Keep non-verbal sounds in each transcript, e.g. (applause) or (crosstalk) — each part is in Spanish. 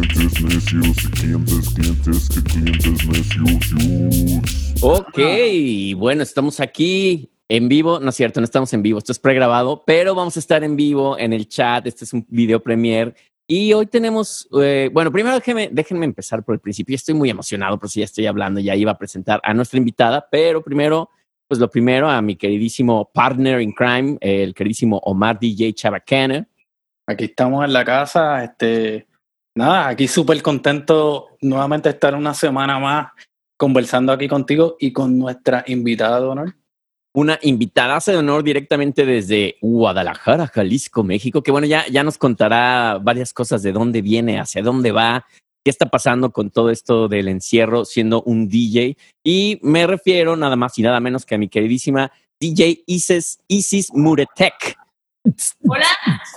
clientes necios, clientes, clientes, que clientes necios. Ok, bueno, estamos aquí en vivo, no es cierto, no estamos en vivo, esto es pregrabado, pero vamos a estar en vivo en el chat, este es un video premier. Y hoy tenemos, eh, bueno, primero déjenme, déjenme empezar por el principio, estoy muy emocionado, por si ya estoy hablando, ya iba a presentar a nuestra invitada, pero primero, pues lo primero a mi queridísimo partner in crime, el queridísimo Omar DJ Chabacana. Aquí estamos en la casa, este, nada, aquí súper contento nuevamente estar una semana más conversando aquí contigo y con nuestra invitada de honor. Una invitada de honor directamente desde Guadalajara, Jalisco, México, que bueno, ya, ya nos contará varias cosas de dónde viene, hacia dónde va, qué está pasando con todo esto del encierro siendo un DJ. Y me refiero nada más y nada menos que a mi queridísima DJ Isis, Isis Muretek. Hola,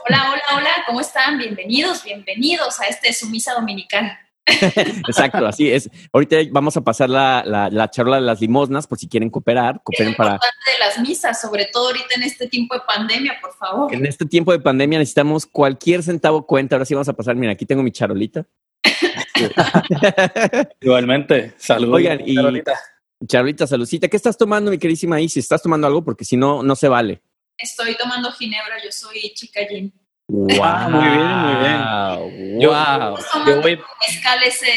hola, hola, hola, ¿cómo están? Bienvenidos, bienvenidos a este Sumisa Dominical. (laughs) Exacto, así es. Ahorita vamos a pasar la, la, la, charla de las limosnas por si quieren cooperar. Cooperen es para. de las misas, sobre todo ahorita en este tiempo de pandemia, por favor. En este tiempo de pandemia necesitamos cualquier centavo cuenta. Ahora sí vamos a pasar. Mira, aquí tengo mi charolita. (laughs) Igualmente, saludos. Oigan, y charolita. charolita, saludcita. ¿Qué estás tomando, mi queridísima Isis? ¿Estás tomando algo? Porque si no, no se vale. Estoy tomando ginebra, yo soy chica gin. Wow, muy bien, muy bien. Wow. Yo, voy... mezcal ese.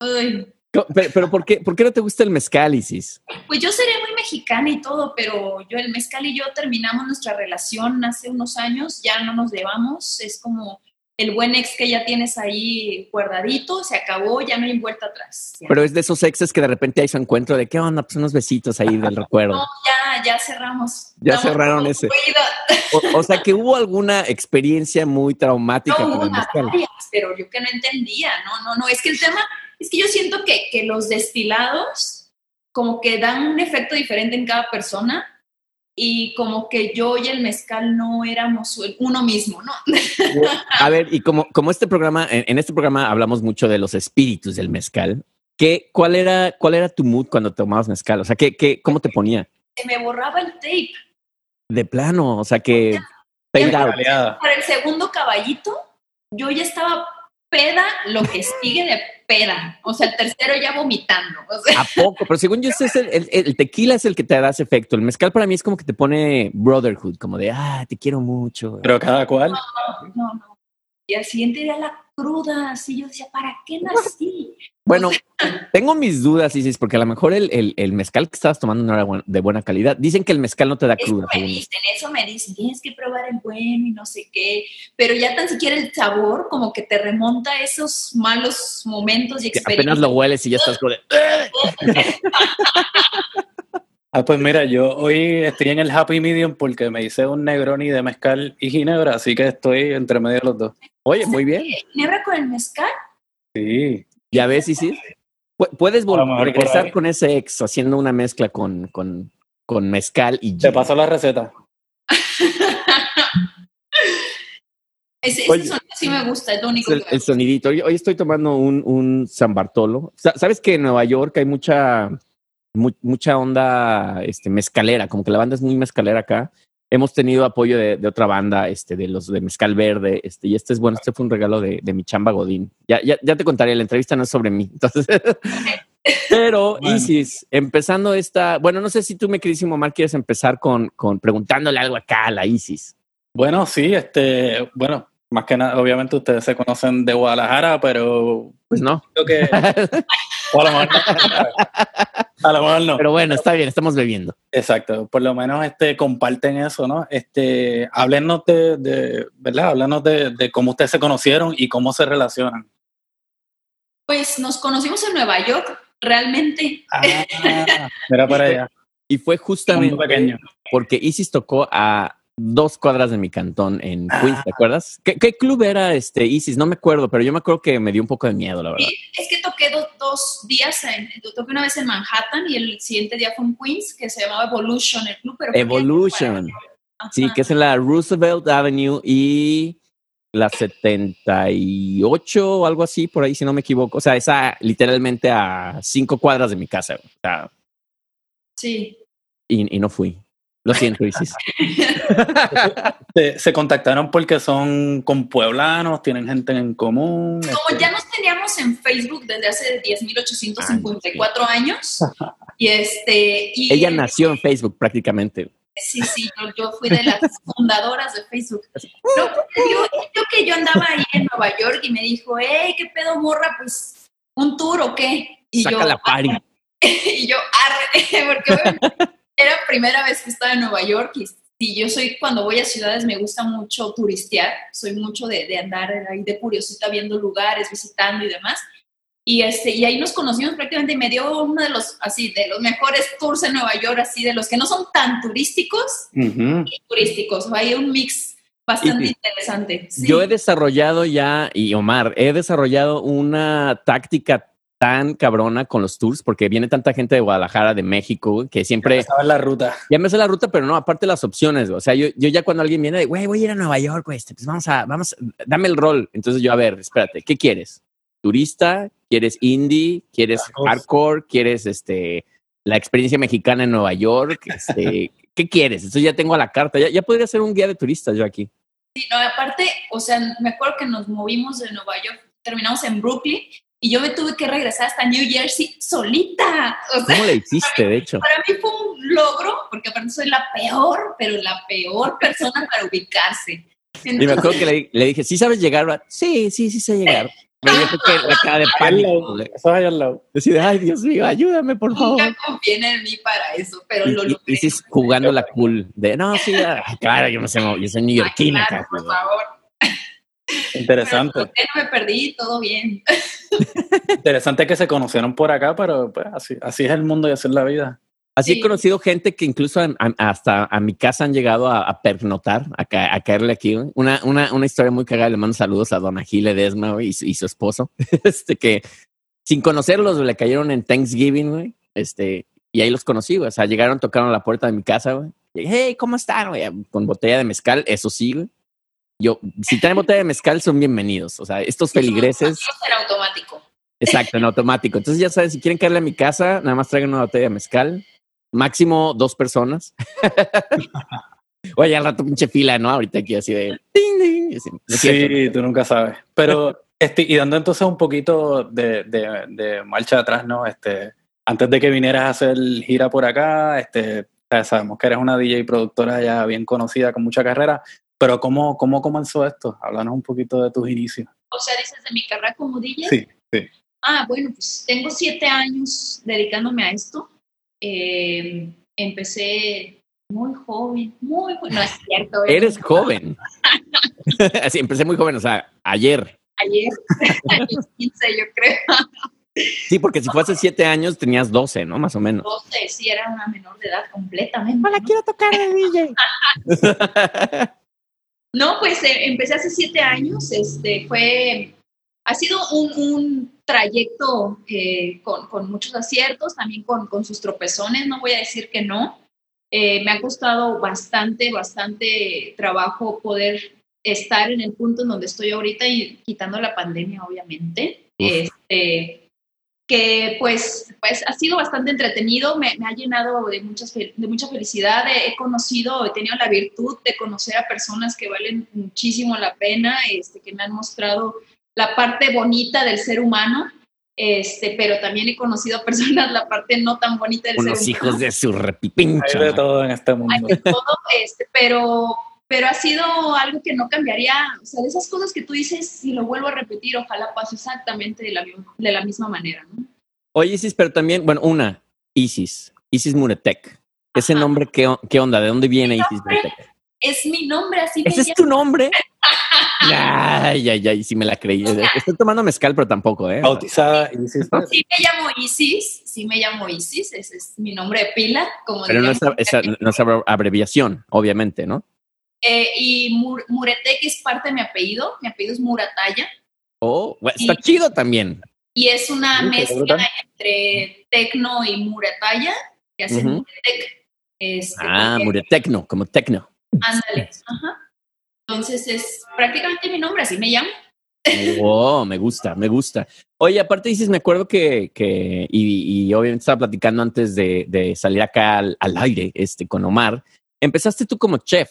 Uy. Pero, pero ¿por, qué, ¿por qué no te gusta el mezcal, Isis? Pues yo seré muy mexicana y todo, pero yo, el mezcal y yo terminamos nuestra relación hace unos años, ya no nos llevamos, es como el buen ex que ya tienes ahí guardadito, se acabó, ya no hay vuelta atrás. Ya. Pero es de esos exes que de repente hay su encuentro de qué onda, pues unos besitos ahí del (laughs) recuerdo. No, ya, ya cerramos. Ya Estamos cerraron ese. O, o, sea que hubo alguna experiencia muy traumática no, con el mezcal. Varias, pero yo que no entendía, no, no, no, es que el tema, es que yo siento que, que los destilados como que dan un efecto diferente en cada persona y como que yo y el mezcal no éramos uno mismo, ¿no? A ver, y como, como este programa, en, en, este programa hablamos mucho de los espíritus del mezcal, ¿qué, cuál, era, ¿cuál era tu mood cuando tomabas mezcal? O sea, ¿qué, qué, ¿cómo te ponía? Se me borraba el tape. De plano, o sea que... Para el segundo caballito, yo ya estaba peda lo que sigue de peda. O sea, el tercero ya vomitando. O sea. ¿A poco? Pero según yo, ese es el, el, el, tequila es el que te da ese efecto. El mezcal para mí es como que te pone brotherhood, como de, ah, te quiero mucho. Pero cada cual. No, no, no. Y al siguiente día la cruda, así yo decía, ¿para qué nací? Bueno, tengo mis dudas, Isis, porque a lo mejor el, el, el, mezcal que estabas tomando no era de buena calidad. Dicen que el mezcal no te da cruda. Eso me dicen, eso me dicen, tienes que probar el bueno y no sé qué. Pero ya tan siquiera el sabor como que te remonta a esos malos momentos y experiencias. Apenas lo hueles y ya estás con... (laughs) (laughs) Ah, pues mira, yo hoy estoy en el happy medium porque me hice un Negroni de mezcal y ginebra, así que estoy entre medio de los dos. Oye, muy bien. ¿Ginebra con el mezcal? Sí. Ya ves, sí, sí. Puedes regresar con ese ex haciendo una mezcla con, con, con mezcal y Te paso la receta. (laughs) ese, ese Oye, sonido sí me gusta, es lo único. El, el sonidito. Hoy, hoy, estoy tomando un, un San Bartolo. ¿Sabes que en Nueva York hay mucha, mu mucha onda este, mezcalera? Como que la banda es muy mezcalera acá hemos tenido apoyo de, de, otra banda, este, de los de Mezcal Verde, este, y este es bueno, este fue un regalo de, de mi chamba Godín. Ya, ya, ya, te contaré, la entrevista no es sobre mí. (laughs) Entonces, pero (laughs) bueno. Isis, empezando esta, bueno, no sé si tú, mi queridísimo Omar, quieres empezar con, con preguntándole algo acá a la Isis. Bueno, sí, este, bueno, más que nada, obviamente ustedes se conocen de Guadalajara, pero pues no. Creo que (laughs) o a lo mejor no. A lo mejor no. Pero bueno, está bien, estamos bebiendo. Exacto, por lo menos este comparten eso, ¿no? Este, háblenos de, de ¿verdad? Háblenos de, de cómo ustedes se conocieron y cómo se relacionan. Pues nos conocimos en Nueva York, realmente. Ah, mira para (laughs) allá. Y fue justamente porque Isis tocó a dos cuadras de mi cantón en Queens, ¿te acuerdas? ¿Qué, ¿Qué, club era este Isis? No me acuerdo, pero yo me acuerdo que me dio un poco de miedo, la verdad. Sí, es que toqué do, dos días, en, toqué una vez en Manhattan y el siguiente día fue en Queens, que se llamaba Evolution, el club. Pero Evolution. Sí, que es en la Roosevelt Avenue y la 78 o algo así, por ahí, si no me equivoco. O sea, esa literalmente a cinco cuadras de mi casa. O sea, sí. Y, y no fui. Lo siento, Isis. (laughs) Se, se contactaron porque son con pueblanos, tienen gente en común. Como este, ya nos teníamos en Facebook desde hace 10.854 años, y este... Y Ella nació en Facebook prácticamente. Sí, sí, yo, yo fui de las (laughs) fundadoras de Facebook. No, yo, yo que yo andaba ahí en Nueva York y me dijo, hey, ¿qué pedo, morra? Pues, ¿un tour o qué? Y Saca yo, la party. (laughs) y yo, arre, porque era primera vez que estaba en Nueva York y, y yo soy, cuando voy a ciudades me gusta mucho turistear, soy mucho de, de andar ahí de curiosita viendo lugares, visitando y demás. Y, este, y ahí nos conocimos prácticamente y me dio uno de los, así, de los mejores tours en Nueva York, así, de los que no son tan turísticos ujú. y turísticos. Hay un mix bastante Y- interesante. Sí. Yo he desarrollado ya, y Omar, he desarrollado una táctica tan cabrona con los tours, porque viene tanta gente de Guadalajara, de México, que siempre Sabes la ruta. ya me sé la ruta, pero no, aparte las opciones, güey. o sea, yo, yo ya cuando alguien viene de, güey, voy a ir a Nueva York, güey, este, pues vamos a, vamos, dame el rol. Entonces yo, a ver, espérate, ¿qué quieres? ¿Turista? ¿Quieres indie? ¿Quieres hardcore? ¿Quieres este, la experiencia mexicana en Nueva York? Este, (laughs) ¿Qué quieres? Entonces ya tengo a la carta, ya, ya podría ser un guía de turistas yo aquí. Sí, no, aparte, o sea, me acuerdo que nos movimos de Nueva York, terminamos en Brooklyn y yo me tuve que regresar hasta New Jersey solita. O sea, ¿Cómo le hiciste, de hecho? para mí fue un logro, porque aparte soy la peor, pero la peor persona para ubicarse. Y me acuerdo que le, le dije, ¿sí sabes llegar? va?" Sí, sí, sí sé llegar. Yo creo que la cara de pánico. Decía, ay, Dios mío, ayúdame, por favor. Nunca confié en mí para eso, pero Y, lo y- logré. y sí, jugando la cool de, no, sí, ah, claro, yo no sé, yo soy Ay, neoyorquina. claro, por güey". favor. Interesante. Pero no me perdí, todo bien. (laughs) Interesante que se conocieron por acá, pero pues así, así es el mundo y así es la vida. Así Sí. he conocido gente que incluso a- a- hasta a mi casa han llegado a, a pernotar, a, ca- a caerle aquí. güey. Una, una, una historia muy cagada, le mando saludos a Dona Gile Desma y, su- y su esposo, (laughs) este que sin conocerlos le cayeron en Thanksgiving, güey, este, y ahí los conocí, güey. O sea, llegaron, tocaron la puerta de mi casa, güey. Hey, ¿cómo están? Con botella de mezcal, eso sí, güey. Yo, si traen botella de mezcal, son bienvenidos. O sea, estos feligreses, en automático. exacto, en automático. Entonces, ya saben, si quieren caerle a mi casa, nada más traigan una botella de mezcal. Máximo dos personas. (laughs) Oye, al rato pinche fila, ¿no? Ahorita aquí así de... ding, ding, así. No es cierto. Sí, tú nunca sabes. Pero, (laughs) este, y dando entonces un poquito de, de, de marcha atrás, ¿no? Este, antes de que vinieras a hacer gira por acá, este, ya sabemos que eres una DJ productora ya bien conocida, con mucha carrera, pero ¿cómo, cómo comenzó esto? Háblanos un poquito de tus inicios. O sea, dices de mi carrera como DJ. Sí, sí. Ah, bueno, pues tengo siete años dedicándome a esto. Eh, empecé muy joven, muy joven. No es cierto. eh. Eres joven. (laughs) Así, empecé muy joven, o sea, ayer. Ayer, a los 15, yo creo. Sí, porque si fue hace siete años tenías 12, ¿no? Más o menos. 12, sí, era una menor de edad completamente. ¿no? quiero tocar de DJ. (laughs) No, pues eh, empecé hace siete años. Este fue, ha sido un, un trayecto eh, con, con muchos aciertos, también con, con sus tropezones. No voy a decir que no. Eh, me ha costado bastante, bastante trabajo poder estar en el punto en donde estoy ahorita y quitando la pandemia, obviamente. Este, que pues, pues ha sido bastante entretenido, me, me ha llenado de, muchas, de mucha felicidad, he, he conocido, he tenido la virtud de conocer a personas que valen muchísimo la pena, este, que me han mostrado la parte bonita del ser humano, este, pero también he conocido a personas la parte no tan bonita del Unos ser hijos humano. de su Hay repipincha. de todo en este Hay mundo. de todo, este, pero, pero ha sido algo que no cambiaría, o sea, de esas cosas que tú dices, si lo vuelvo a repetir, ojalá pase exactamente de la, de la misma manera, ¿no? Oye, Isis, pero también, bueno, una, Isis, Isis Muretek. Ese Ajá. nombre, ¿qué, qué onda? ¿De dónde viene Isis Muretek? Es mi nombre, así me ¿Ese es llamo. tu nombre? (laughs) Ay, ay, ay, sí me la creí. Estoy tomando mezcal, pero tampoco, ¿eh? Bautizada hiciste- Sí me llamo Isis, sí me llamo Isis, ese es mi nombre de pila, como Pero no es, esa- no es abreviación, obviamente, ¿no? Eh, y Mur- Muretek es parte de mi apellido, mi apellido es Murataya, Oh, está chido también. y es una Sí, mezcla entre tecno y Murataya, que hace Ujú. Muretek. Este, Ah, Muretecno, como tecno. Ándale, ajá. Entonces es prácticamente mi nombre, así me llamo. Oh, me gusta, me gusta. Oye, aparte dices, me acuerdo que, que y, y obviamente estaba platicando antes de, de salir acá al, al aire este, con Omar, empezaste tú como chef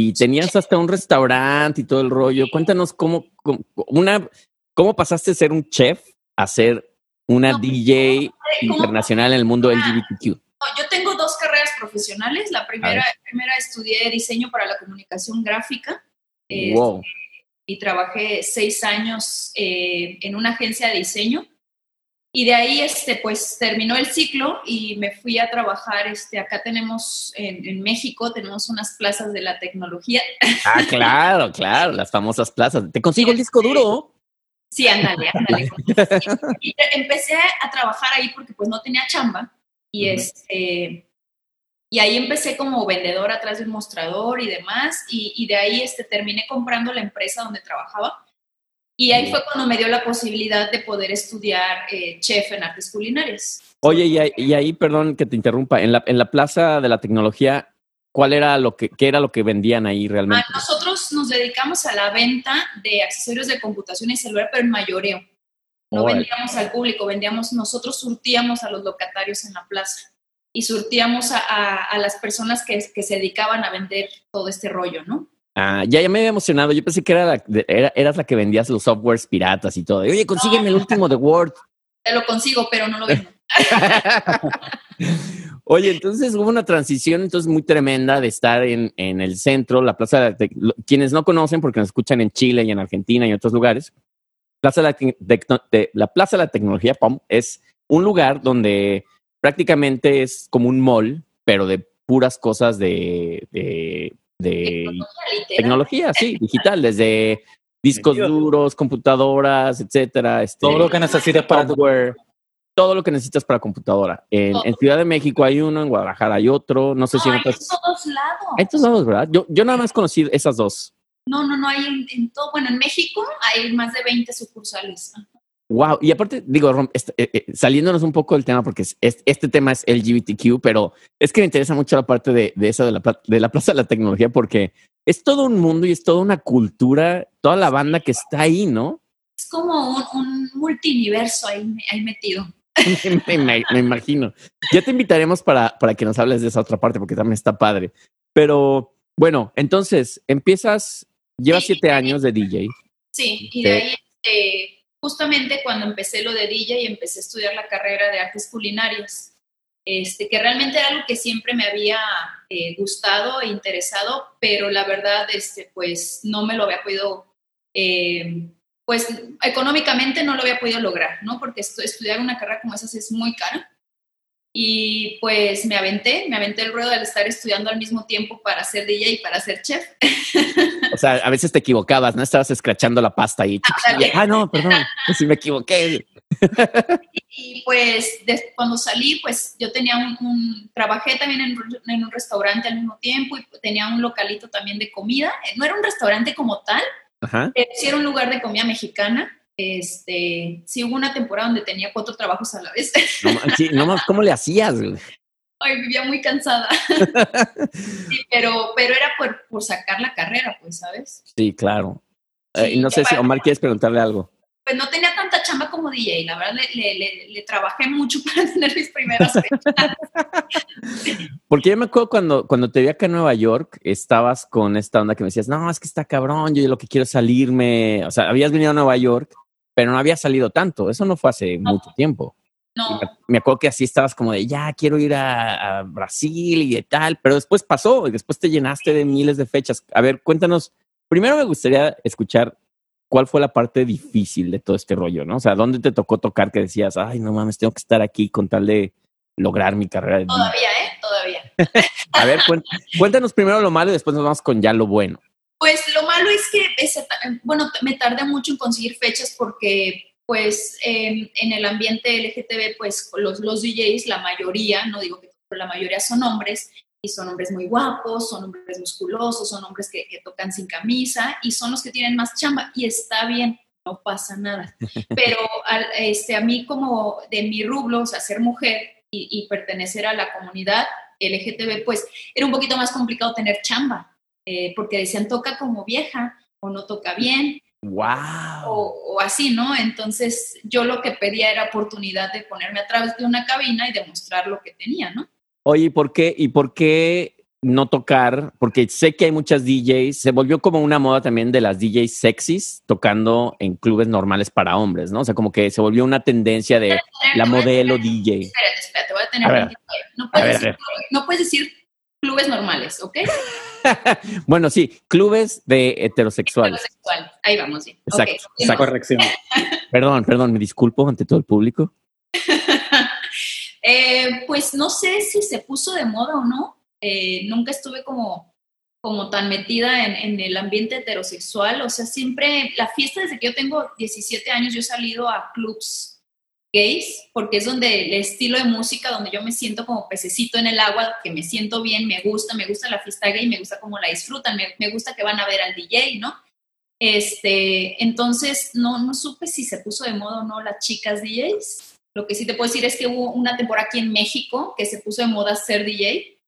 y tenías hasta un restaurante y todo el rollo. Cuéntanos cómo, cómo, una, cómo pasaste de ser un chef a ser una No, DJ internacional en el mundo LGBTQ. No, yo tengo dos carreras profesionales. La primera, primera estudié diseño para la comunicación gráfica. eh, Wow. y trabajé seis años eh, en una agencia de diseño. Y de ahí, este, pues, terminó el ciclo y me fui a trabajar, este, acá tenemos, en, en México, tenemos unas plazas de la tecnología. Ah, claro, claro, las famosas plazas. Te consigo el disco duro. Sí, ándale, ándale. Y empecé a trabajar ahí porque, pues, no tenía chamba. Y, este, y ahí empecé como vendedora atrás de un mostrador y demás. Y, y de ahí, este, terminé comprando la empresa donde trabajaba. Y ahí fue cuando me dio la posibilidad de poder estudiar eh, chef en artes culinarias. Oye, y ahí, y ahí, perdón que te interrumpa, en la, en la plaza de la tecnología, ¿cuál era lo que, qué era lo que vendían ahí realmente? Ah, nosotros nos dedicamos a la venta de accesorios de computación y celular, pero en mayoreo. No vendíamos al público, vendíamos, nosotros surtíamos a los locatarios en la plaza y surtíamos a, a- a las personas que, que se dedicaban a vender todo este rollo, ¿no? Ah, ya, ya me había emocionado. Yo pensé que era la, de- era- eras la que vendías los softwares piratas y todo. Oye, consígueme el último de Word. Te lo consigo, pero no lo vendo. (laughs) Oye, entonces hubo una transición entonces muy tremenda de estar en, en el centro, la Plaza de la Tec- lo- Quienes no conocen, porque nos escuchan en Chile y en Argentina y en otros lugares, Plaza de la, de- Plaza de la Tecnología POM es un lugar donde prácticamente es como un mall, pero de puras cosas de, de, de tecnología, sí, digital, desde (laughs) discos duros, computadoras, etcétera. Este, Todo lo que necesites para software, todo lo que necesitas para computadora. En, Ciudad de México hay uno, en Guadalajara hay otro, no sé si No, en hay en otras. todos lados. Hay en todos lados, ¿verdad? Yo, yo nada más conocí esas dos. No, no, no, hay en, en todo. Bueno, en México hay más de 20 sucursales. Wow. Y aparte, digo, Rom, este, eh, eh, saliéndonos un poco del tema, porque es- es- este tema es LGBTQ, pero es que me interesa mucho la parte de, de esa de la, pla- de la Plaza de la Tecnología, porque es todo un mundo y es toda una cultura, toda la banda que está ahí, ¿no? Es como un, un multiverso ahí, ahí metido. (laughs) me, ima- me imagino. Ya te invitaremos para, para que nos hables de esa otra parte, porque también está padre. Pero bueno, entonces empiezas, llevas Sí. siete años de DJ. Sí, y de ahí, este, justamente cuando empecé lo de DJ y empecé a estudiar la carrera de artes culinarias, este, que realmente era algo que siempre me había eh, gustado e interesado, pero la verdad, este, pues no me lo había podido, eh, pues económicamente no lo había podido lograr, ¿no? Porque estu- estudiar una carrera como esa es muy cara. Y pues me aventé, me aventé el ruedo al estar estudiando al mismo tiempo para ser DJ y para ser chef. (laughs) O sea, a veces te equivocabas, ¿no? Estabas escrachando la pasta ahí. Ándale. Ah, no, perdón, (laughs) si me equivoqué. Y pues de- cuando salí, pues yo tenía un, un- trabajé también en, un- en un restaurante al mismo tiempo y tenía un localito también de comida. Eh, No era un restaurante como tal, Ajá. pero sí era un lugar de comida mexicana. Este, sí hubo una temporada donde tenía cuatro trabajos a la vez. No, sí, no ¿Cómo le hacías? Ay, vivía muy cansada. (laughs) Sí, pero, pero era por, por sacar la carrera, pues, ¿sabes? Sí, claro. Eh, Sí, no sé si Omar quieres preguntarle algo. Pues no tenía tanta chamba como DJ, la verdad le, le- le- le trabajé mucho (laughs) para tener mis primeras fechas. Porque yo me acuerdo cuando, cuando te vi acá en Nueva York, estabas con esta onda que me decías, no, es que está cabrón, yo lo que quiero es salirme. O sea, habías venido a Nueva York, pero no había salido tanto. Eso no fue hace mucho tiempo. No, me- acuerdo que así estabas como de, ya quiero ir a, a Brasil y de tal, pero después pasó y después te llenaste de miles de fechas. A ver, cuéntanos, primero me gustaría escuchar cuál fue la parte difícil de todo este rollo, ¿no? O sea, ¿dónde te tocó tocar que decías, ay, no mames, tengo que estar aquí con tal de lograr mi carrera de DJ"? todavía, ¿eh? Todavía. A ver, cuéntanos primero lo malo y después nos vamos con ya lo bueno. Pues lo malo es que, bueno, me tardé mucho en conseguir fechas porque, pues, eh, en el ambiente LGTB, pues, los, los DJs, la mayoría, no digo que pero la mayoría son hombres, y son hombres muy guapos, son hombres musculosos, son hombres que, que tocan sin camisa, y son los que tienen más chamba, y está bien, no pasa nada. (laughs) Pero este, a mí como de mi rublo, o sea, ser mujer y, y pertenecer a la comunidad LGTB, pues, era un poquito más complicado tener chamba eh, porque decían toca como vieja o no toca bien ¡Wow! o, o así, ¿no? Entonces yo lo que pedía era oportunidad de ponerme a través de una cabina y demostrar lo que tenía, ¿no? Oye, ¿y por qué? ¿Y por qué? no tocar, porque sé que hay muchas DJs, se volvió como una moda también de las DJs sexys tocando en clubes normales para hombres, ¿no? O sea, como que se volvió una tendencia de la modelo DJ. Espérate, espérate, voy a tener A ver. No A puedes, ver, a decir, no puedes decir clubes normales, ¿ok? (laughs) bueno, sí, clubes de heterosexuales. Heterosexual. Ahí vamos bien. Exacto, exacto. Corrección. (laughs) Perdón, perdón, me disculpo ante todo el público. (laughs) Eh, pues no sé si se puso de moda o no. Eh, nunca estuve como, como tan metida en, en el ambiente heterosexual. O sea, siempre, la fiesta desde que yo tengo 17 años, yo he salido a clubs gays, porque es donde el estilo de música, donde yo me siento como pececito en el agua, que me siento bien, me gusta, me gusta la fiesta gay, me gusta cómo la disfrutan, me, me gusta que van a ver al DJ, ¿no? Este, entonces, no, no supe si se puso de moda o no las chicas DJs. Lo que sí te puedo decir es que hubo una temporada aquí en México que se puso de moda ser DJ.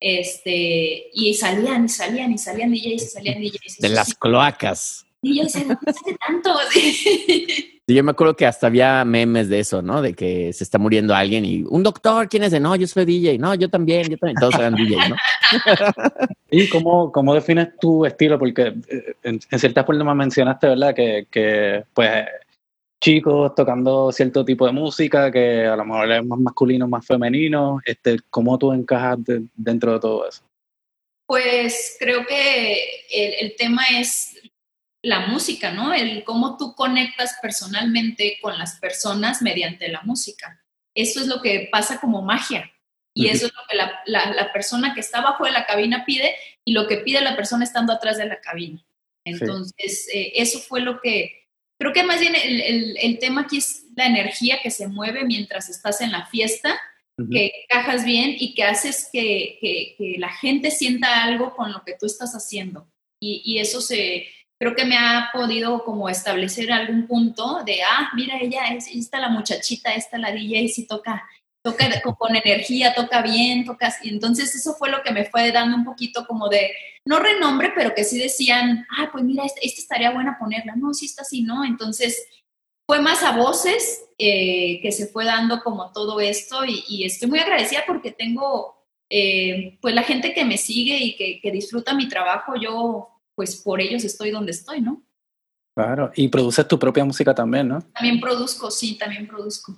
Este, y salían, y salían, y salían DJs, y salían DJs. De las sí. cloacas. Y yo decía, ¿de dónde sale tanto? (laughs) (laughs) Sí. Yo me acuerdo que hasta había memes de eso, ¿no? De que se está muriendo alguien y un doctor, ¿quién es de? No, yo soy DJ. No, yo también, yo también. Todos eran DJ, ¿no? (laughs) ¿Y cómo, cómo defines tu estilo? Porque eh, en, en ciertas formas mencionaste, ¿verdad? Que, que, pues chicos tocando cierto tipo de música que a lo mejor es más masculino, más femenino. Este, ¿Cómo tú encajas de- dentro de todo eso? Pues creo que el, el tema es la música, ¿no? El cómo tú conectas personalmente con las personas mediante la música. Eso es lo que pasa como magia. Y eso es lo que la, la- la persona que está abajo de la cabina pide y lo que pide la persona estando atrás de la cabina. Entonces, eh, eso fue lo que, creo que más bien el, el- el tema aquí es la energía que se mueve mientras estás en la fiesta que encajas bien y que haces que, que- que la gente sienta algo con lo que tú estás haciendo. Y, y eso se, creo que me ha podido como establecer algún punto de, ah, mira, ella es, esta la muchachita, esta la DJ, sí toca, toca con, energía, toca bien, toca, y entonces eso fue lo que me fue dando un poquito como de, no renombre, pero que sí decían, ah, pues mira, esta, esta estaría buena ponerla, no, sí está así, ¿no? Entonces fue más a voces eh, que se fue dando como todo esto y, estoy muy agradecida porque tengo eh, pues la gente que me sigue y que disfruta mi trabajo, yo pues por ellos estoy donde estoy, ¿no? Claro. Y produces tu propia música también, ¿no? También produzco, sí, también produzco.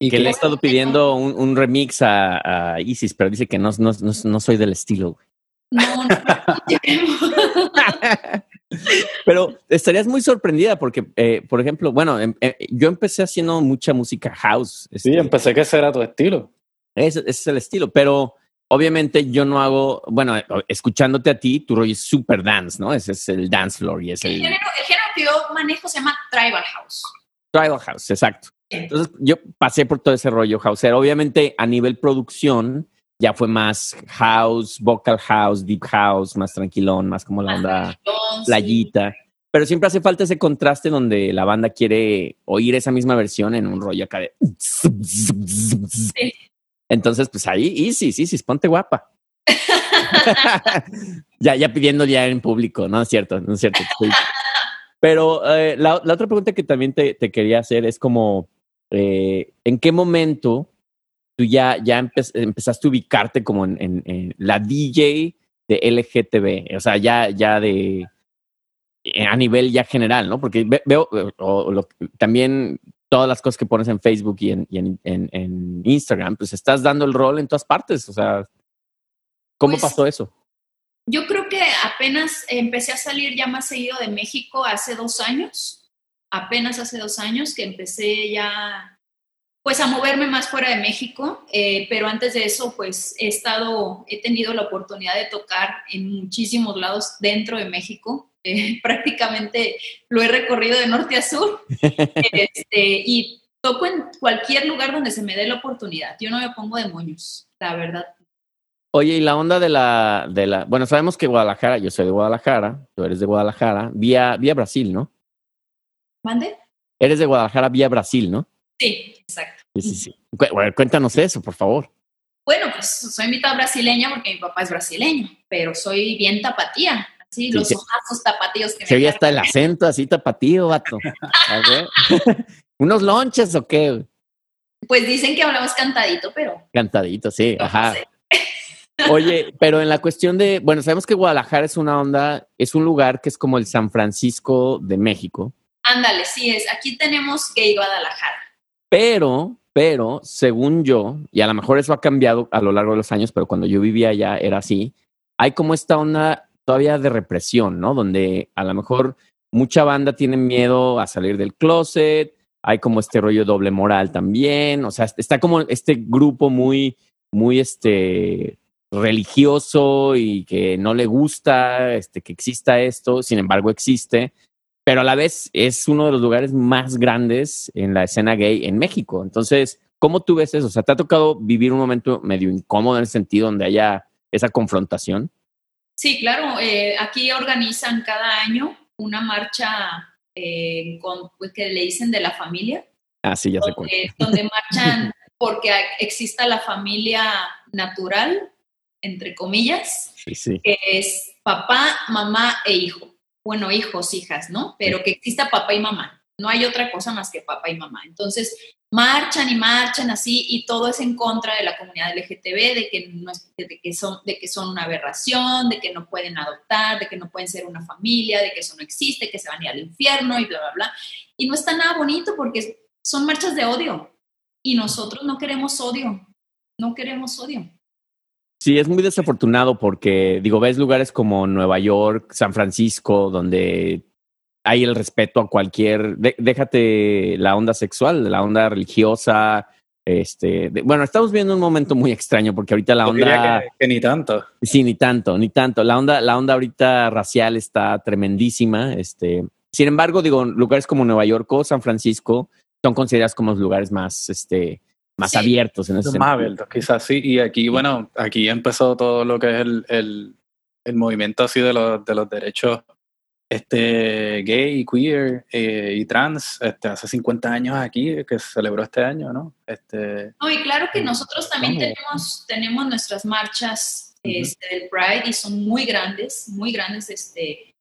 Y Que le he estado pidiendo un, un remix a, a Isis, pero dice que no, no, no, no soy del estilo, güey. No, no, (laughs) Pero estarías muy sorprendida porque, eh, por ejemplo, bueno, em- eh, yo empecé haciendo mucha música house. Sí, este, empecé que ese era tu estilo. Ese, ese es el estilo, pero obviamente yo no hago, bueno, eh, escuchándote a ti, tu rollo es super dance, ¿no? Ese es el dance floor y es el, el género, el género que yo manejo se llama Tribal House. tribal house, exacto. Entonces yo pasé por todo ese rollo houseero. Obviamente a nivel producción ya fue más house, vocal house, deep house, más tranquilón, más como la onda playita. Pero siempre hace falta ese contraste donde la banda quiere oír esa misma versión en un rollo acá de. Entonces, pues ahí, Isis, Isis, ponte guapa. (laughs) ya, ya pidiendo ya en público, no es cierto, no es cierto. Pero eh, la, la otra pregunta que también te, te quería hacer es como, eh, ¿en qué momento tú ya, ya empe- empezaste a ubicarte como en, en- en la DJ de LGTB? O sea, ya, ya de eh, a nivel ya general, ¿no? Porque ve- veo o lo- también todas las cosas que pones en Facebook y en, y en, en- en Instagram, pues estás dando el rol en todas partes. O sea, ¿cómo Pues, pasó eso? Yo creo que apenas empecé a salir ya más seguido de México hace dos años, apenas hace dos años que empecé ya pues a moverme más fuera de México, eh, pero antes de eso pues he estado, he tenido la oportunidad de tocar en muchísimos lados dentro de México, Eh, (laughs) prácticamente lo he recorrido de norte a sur este, y toco en cualquier lugar donde se me dé la oportunidad, yo no me pongo de moños, la verdad. Oye, y la onda de la, de la, bueno, sabemos que Guadalajara, yo soy de Guadalajara, tú eres de Guadalajara, vía, vía Brasil, ¿no? ¿Mande? Eres de Guadalajara vía Brasil, ¿no? Sí, exacto. Sí, sí, sí. Bueno, cuéntanos eso, por favor. Bueno, pues soy mitad brasileña porque mi papá es brasileño, pero soy bien tapatía. Sí, los sí. ojazos tapatíos que Se me cargan. hasta el acento así tapatío, vato. A ver. (laughs) ¿Unos lonches o qué? Pues dicen que hablamos cantadito, pero Cantadito, sí, no ajá. sé. Oye, (laughs) pero en la cuestión de, bueno, sabemos que Guadalajara es una onda, es un lugar que es como el San Francisco de México. Ándale, sí es. Aquí tenemos Gay Guadalajara. Pero, pero, según yo, y a lo mejor eso ha cambiado a lo largo de los años, pero cuando yo vivía allá era así, hay como esta onda todavía de represión, ¿no? Donde a lo mejor mucha banda tiene miedo a salir del closet, hay como este rollo doble moral también, o sea, está como este grupo muy, muy este religioso y que no le gusta este, que exista esto, sin embargo existe, pero a la vez es uno de los lugares más grandes en la escena gay en México. Entonces, ¿cómo tú ves eso? O sea, ¿te ha tocado vivir un momento medio incómodo en el sentido donde haya esa confrontación? Sí, claro. Eh, aquí organizan cada año una marcha eh, con, pues, que le dicen de la familia. Ah, sí, ya sé cuál. Donde marchan (laughs) porque exista la familia natural, entre comillas, que es papá, mamá e hijo. Bueno, hijos, hijas, ¿no? Pero que exista papá y mamá. No hay otra cosa más que papá y mamá. Entonces, marchan y marchan así y todo es en contra de la comunidad LGTB, de que, no de, que son, de que son una aberración, de que no pueden adoptar, de que no pueden ser una familia, de que eso no existe, que se van a ir al infierno y bla, bla, bla. Y no está nada bonito porque son marchas de odio y nosotros no queremos odio, no queremos odio. Sí, es muy desafortunado porque, digo, ves lugares como Nueva York, San Francisco, donde hay el respeto a cualquier, déjate la onda sexual, la onda religiosa. Este, bueno, estamos viendo un momento muy extraño porque ahorita la onda. Que, ni tanto. Sí, ni tanto, ni tanto. La onda, la onda ahorita racial está tremendísima. Este, sin embargo, digo, lugares como Nueva York o San Francisco son considerados como los lugares más, este, más abiertos en ese Más abiertos, quizás sí. Y aquí, bueno, aquí empezó todo lo que es el, el, el movimiento así de los, de los derechos este, gay, queer eh, y trans este, hace 50 años aquí, que se celebró este año, ¿no? Este, no, y claro que nosotros también tenemos, tenemos nuestras marchas este, del Pride y son muy grandes, muy grandes, este,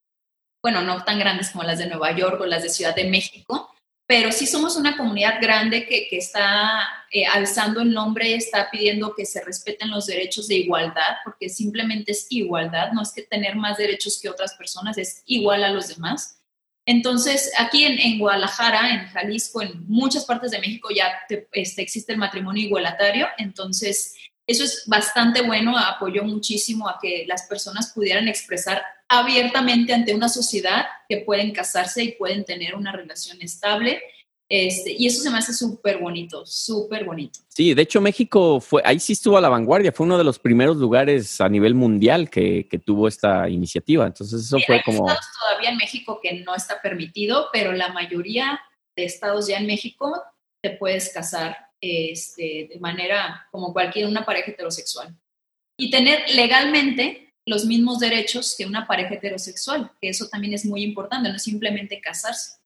bueno, no tan grandes como las de Nueva York o las de Ciudad de México, pero sí somos una comunidad grande que, que está eh, alzando el nombre, está pidiendo que se respeten los derechos de igualdad, porque simplemente es igualdad, no es que tener más derechos que otras personas, es igual a los demás. Entonces, aquí en, en Guadalajara, en Jalisco, en muchas partes de México ya este, existe el matrimonio igualatario, entonces eso es bastante bueno, apoyó muchísimo a que las personas pudieran expresar abiertamente ante una sociedad que pueden casarse y pueden tener una relación estable. Este, y eso se me hace súper bonito, súper bonito. Sí, de hecho México fue, ahí sí estuvo a la vanguardia, fue uno de los primeros lugares a nivel mundial que, que tuvo esta iniciativa. Entonces eso fue como... Hay estados todavía en México que no está permitido, pero la mayoría de estados ya en México te puedes casar este, de manera como cualquier una pareja heterosexual. Y tener legalmente los mismos derechos que una pareja heterosexual, que eso también es muy importante, no es simplemente casarse.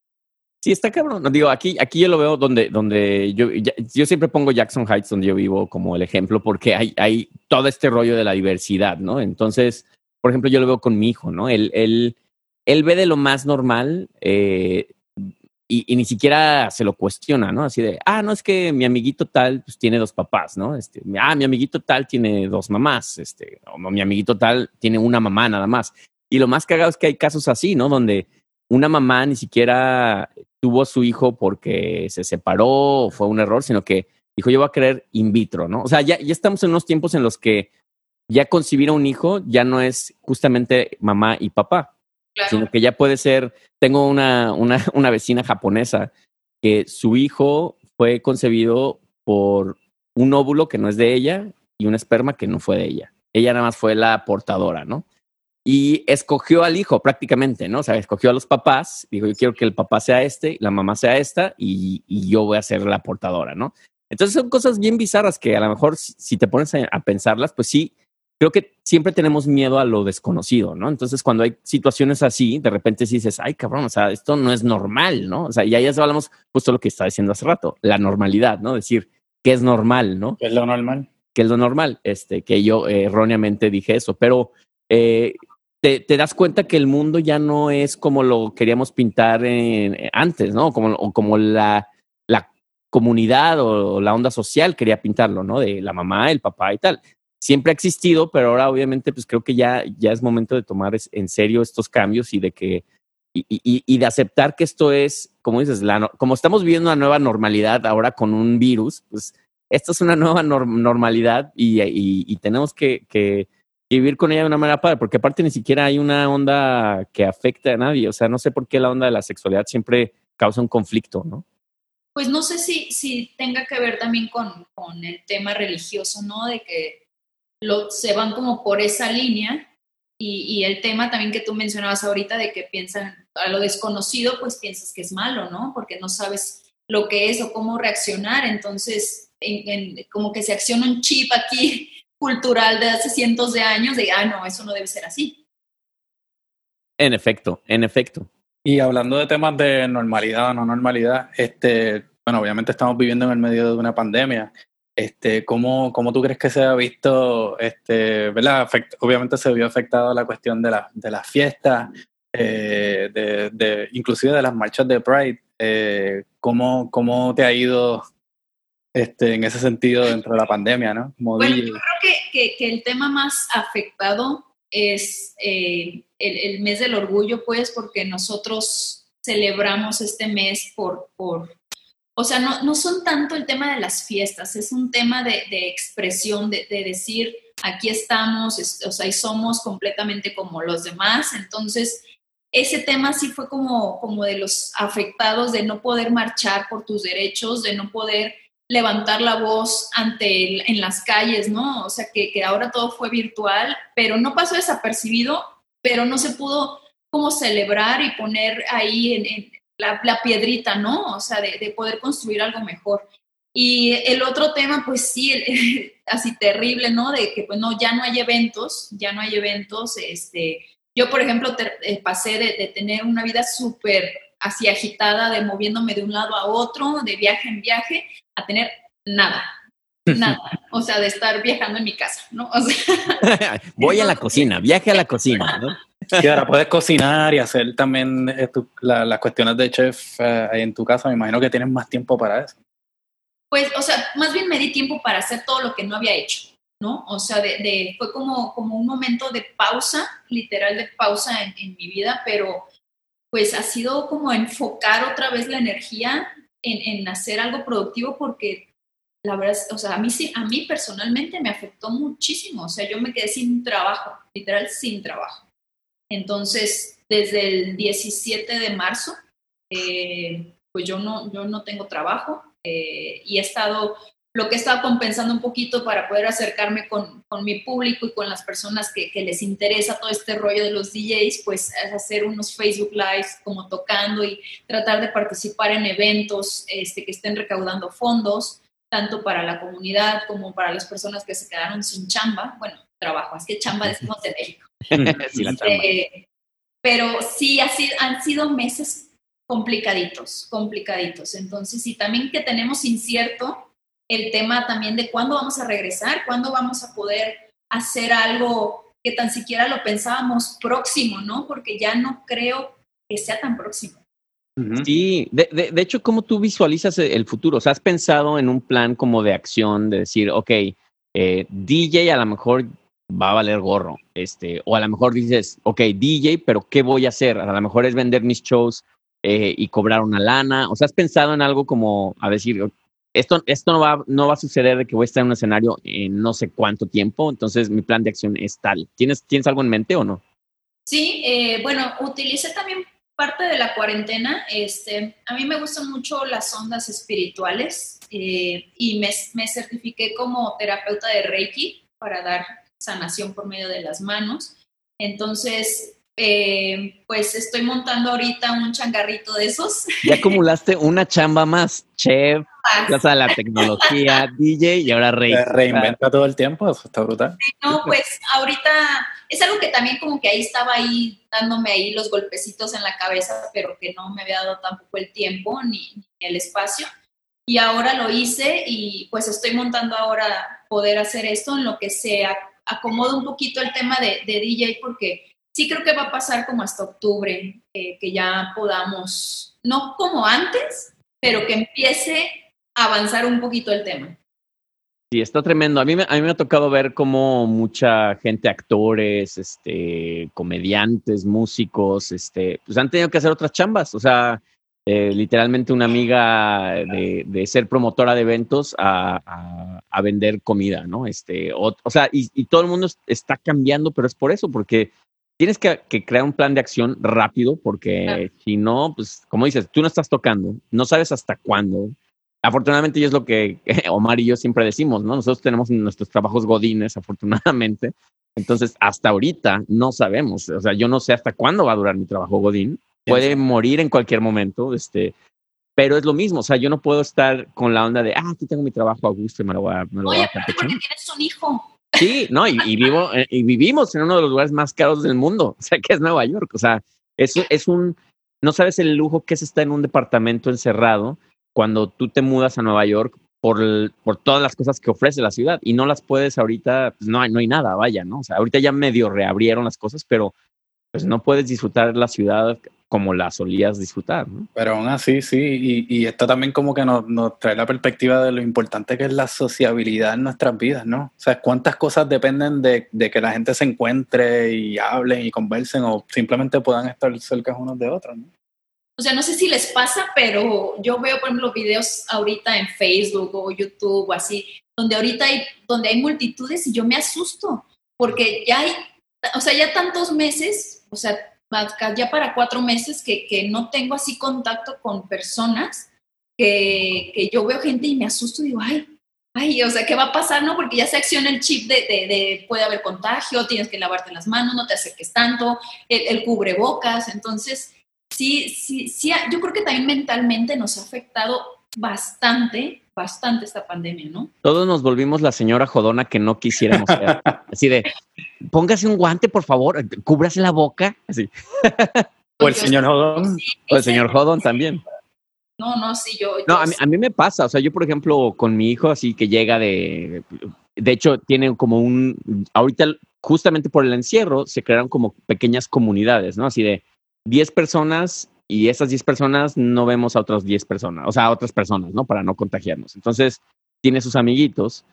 Sí, está cabrón. Digo, aquí, aquí yo lo veo donde, donde yo, yo siempre pongo Jackson Heights, donde yo vivo, como el ejemplo, porque hay, hay todo este rollo de la diversidad, ¿no? Entonces, por ejemplo, yo lo veo con mi hijo, ¿no? Él, él, él ve de lo más normal eh, y, ni siquiera se lo cuestiona, ¿no? Así de, ah, no, es que mi amiguito tal pues, tiene dos papás, ¿no? Este, ah, mi amiguito tal tiene dos mamás, este, o mi amiguito tal tiene una mamá nada más. Y lo más cagado es que hay casos así, ¿no? Donde una mamá ni siquiera tuvo a su hijo porque se separó o fue un error, sino que dijo, yo voy a querer in vitro, ¿no? O sea, ya, estamos en unos tiempos en los que ya concebir a un hijo ya no es justamente mamá y papá, sino que ya puede ser, tengo una, una, (laughs) una vecina japonesa que su hijo fue concebido por un óvulo que no es de ella y un esperma que no fue de ella. Ella nada más fue la portadora, ¿no? Y escogió al hijo prácticamente, ¿no? O sea, escogió a los papás, dijo, yo quiero que el papá sea este, la mamá sea esta y, yo voy a ser la portadora, ¿no? Entonces son cosas bien bizarras que a lo mejor si, te pones a, pensarlas, pues sí, creo que siempre tenemos miedo a lo desconocido, ¿no? Entonces, cuando hay situaciones así, de repente sí dices, ay, cabrón, o sea, esto no es normal, ¿no? O sea, y ahí ya hablamos justo lo que estaba diciendo hace rato, la normalidad, ¿no? Decir, ¿qué es normal, no? ¿Qué es lo normal? ¿Qué es lo normal? Este, que yo eh, erróneamente dije eso, pero eh, te, das cuenta que el mundo ya no es como lo queríamos pintar antes, ¿no? Como, o como la, la comunidad o la onda social quería pintarlo, ¿no? De la mamá, el papá y tal siempre ha existido, pero ahora obviamente pues creo que ya, ya es momento de tomar en serio estos cambios y de que y, y, y de aceptar que esto es, como dices, la, como estamos viviendo una nueva normalidad ahora con un virus, pues esto es una nueva normalidad y, y tenemos que, que, vivir con ella de una manera padre, porque aparte ni siquiera hay una onda que afecte a nadie, o sea, no sé por qué la onda de la sexualidad siempre causa un conflicto, ¿no? Pues no sé si, si tenga que ver también con, con el tema religioso, ¿no? De que lo, se van como por esa línea y, el tema también que tú mencionabas ahorita de que piensan a lo desconocido, pues piensas que es malo, ¿no? Porque no sabes lo que es o cómo reaccionar. Entonces, como que se acciona un chip aquí (laughs) cultural de hace cientos de años de, ah, no, eso no debe ser así. En efecto, en efecto. Y hablando de temas de normalidad o no normalidad, este, bueno, obviamente estamos viviendo en el medio de una pandemia este, ¿cómo, ¿Cómo tú crees que se ha visto, este, ¿verdad? obviamente se vio afectado la cuestión de, la, de las fiestas, eh, de, de, inclusive de las marchas de Pride. Eh, ¿cómo, ¿Cómo te ha ido este, en ese sentido dentro de la pandemia, no? bueno, yo creo que, que, que, el tema más afectado es eh, el, el, mes del orgullo, pues, porque nosotros celebramos este mes por, por o sea, no, no son tanto el tema de las fiestas, es un tema de, expresión, de, decir, aquí estamos, o sea, y somos completamente como los demás. Entonces, ese tema sí fue como, como de los afectados de no poder marchar por tus derechos, de no poder levantar la voz ante en las calles, ¿no? O sea, que, que ahora todo fue virtual, pero no pasó desapercibido, pero no se pudo como celebrar y poner ahí en, la, piedrita, ¿no? O sea, de, poder construir algo mejor. Y el otro tema, pues sí, (laughs) así terrible, ¿no? De que, pues no, ya no hay eventos, ya no hay eventos. Este, yo, por ejemplo, eh, pasé de, tener una vida súper así agitada, de moviéndome de un lado a otro, de viaje en viaje, a tener nada, (laughs) nada. O sea, de estar viajando en mi casa, ¿no? O sea, (laughs) Voy a la cocina, viaje a la cocina, ¿no? Y ahora puedes cocinar y hacer también eh, las cuestiones de chef eh, en tu casa. Me imagino que tienes más tiempo para eso. Pues, o sea, más bien me di tiempo para hacer todo lo que no había hecho, ¿no? O sea, de, fue como, como un momento de pausa, literal de pausa en, en, mi vida, pero pues ha sido como enfocar otra vez la energía en, en hacer algo productivo porque la verdad, o sea, a mí, a mí personalmente me afectó muchísimo, o sea, yo me quedé sin trabajo, literal sin trabajo. Entonces, desde el 17 de marzo, eh, pues yo no, yo no tengo trabajo eh, y he estado, lo que he estado compensando un poquito para poder acercarme con, mi público y con las personas que, que, les interesa todo este rollo de los DJs, pues es hacer unos Facebook Lives como tocando y tratar de participar en eventos este, que estén recaudando fondos, tanto para la comunidad como para las personas que se quedaron sin chamba. Bueno, trabajo, es que chamba decimos de (laughs) México. Eh, pero sí así, han sido meses complicaditos, complicaditos. Entonces, y también que tenemos incierto el tema también de cuándo vamos a regresar, cuándo vamos a poder hacer algo que tan siquiera lo pensábamos próximo, ¿no? Porque ya no creo que sea tan próximo. Sí, de, de, de, hecho, ¿cómo tú visualizas el futuro? O sea, ¿has pensado en un plan como de acción, de decir, ok, eh, DJ a lo mejor va a valer gorro. Este, o a lo mejor dices, ok, DJ, pero ¿qué voy a hacer? A lo mejor es vender mis shows eh, y cobrar una lana. O sea, ¿has pensado en algo como a decir, esto, esto no, va, no va a suceder de que voy a estar en un escenario en no sé cuánto tiempo, entonces mi plan de acción es tal. ¿Tienes, ¿tienes algo en mente o no? Sí, eh, bueno, utilicé también parte de la cuarentena. Este, a mí me gustan mucho las ondas espirituales eh, y me, me certifiqué como terapeuta de Reiki para dar sanación por medio de las manos. Entonces, eh, pues estoy montando ahorita un changarrito de esos. (laughs) Ya acumulaste una chamba más, chef, casa de la tecnología, (laughs) DJ y ahora rey. Reinventa todo el tiempo, eso está brutal. no, pues ahorita es algo que también como que ahí estaba ahí dándome ahí los golpecitos en la cabeza, pero que no me había dado tampoco el tiempo ni, ni el espacio. Y ahora lo hice y pues estoy montando ahora poder hacer esto en lo que sea acomodo un poquito el tema de, DJ porque sí creo que va a pasar como hasta octubre, eh, que ya podamos, no como antes, pero que empiece a avanzar un poquito el tema. Sí, está tremendo. A mí, me, a mí me ha tocado ver cómo mucha gente, actores, este, comediantes, músicos, este, pues han tenido que hacer otras chambas. O sea, eh, literalmente una amiga de, de, ser promotora de eventos a, a, a vender comida, ¿no? Este, o, o sea, y, y, todo el mundo está cambiando, pero es por eso, porque tienes que, que crear un plan de acción rápido, porque claro. si no, pues, como dices, tú no estás tocando, no sabes hasta cuándo afortunadamente, y es lo que (laughs) Omar y yo siempre decimos, ¿no? Nosotros tenemos nuestros trabajos godines, afortunadamente. Entonces, hasta ahorita no sabemos. O sea, yo no sé hasta cuándo va a durar mi trabajo godín. Puede morir en cualquier momento, este, pero es lo mismo. O sea, yo no puedo estar con la onda de, ah, aquí tengo mi trabajo a gusto y me lo voy a, me lo Oye, voy a porque tienes un hijo. Sí, no, y, y vivo, eh, y vivimos en uno de los lugares más caros del mundo, (laughs) o sea, que es Nueva York. O sea, es, es un, no sabes el lujo que es estar en un departamento encerrado cuando tú te mudas a Nueva York por, el, por todas las cosas que ofrece la ciudad y no las puedes ahorita, pues no hay, no hay nada, vaya, ¿no? O sea, ahorita ya medio reabrieron las cosas, pero pues no puedes disfrutar la ciudad como la solías disfrutar, ¿no? Pero aún así, sí, y, y esto también como que nos, nos, trae la perspectiva de lo importante que es la sociabilidad en nuestras vidas, ¿no? O sea, cuántas cosas dependen de, de que la gente se encuentre y hablen y conversen o simplemente puedan estar cerca unos de otros, ¿no? O sea, no sé si les pasa, pero yo veo, por ejemplo, videos ahorita en Facebook o YouTube o así, donde ahorita hay, donde hay multitudes y yo me asusto, porque ya hay, o sea, ya tantos meses, o sea, ya para cuatro meses que, que no tengo así contacto con personas, que, que, yo veo gente y me asusto y digo, ay, ay, o sea, ¿qué va a pasar? No, porque ya se acciona el chip de, de, de puede haber contagio, tienes que lavarte las manos, no te acerques tanto, el, el cubrebocas, entonces sí, sí, sí, yo creo que también mentalmente nos ha afectado bastante, bastante esta pandemia, ¿no? Todos nos volvimos la señora jodona que no quisiéramos ser. (laughs) Así de, póngase un guante, por favor, cúbrase la boca. Así. o el señor. Sí, o el señor jodón también. No, no, sí, yo. yo no, a mí, a mí, me pasa. O sea, yo, por ejemplo, con mi hijo, así que llega de. De hecho, tiene como un. Ahorita, justamente por el encierro, se crearon como pequeñas comunidades, ¿no? Así de 10 personas y esas 10 personas no vemos a otras 10 personas, o sea, a otras personas, ¿no? Para no contagiarnos. Entonces, tiene sus amiguitos,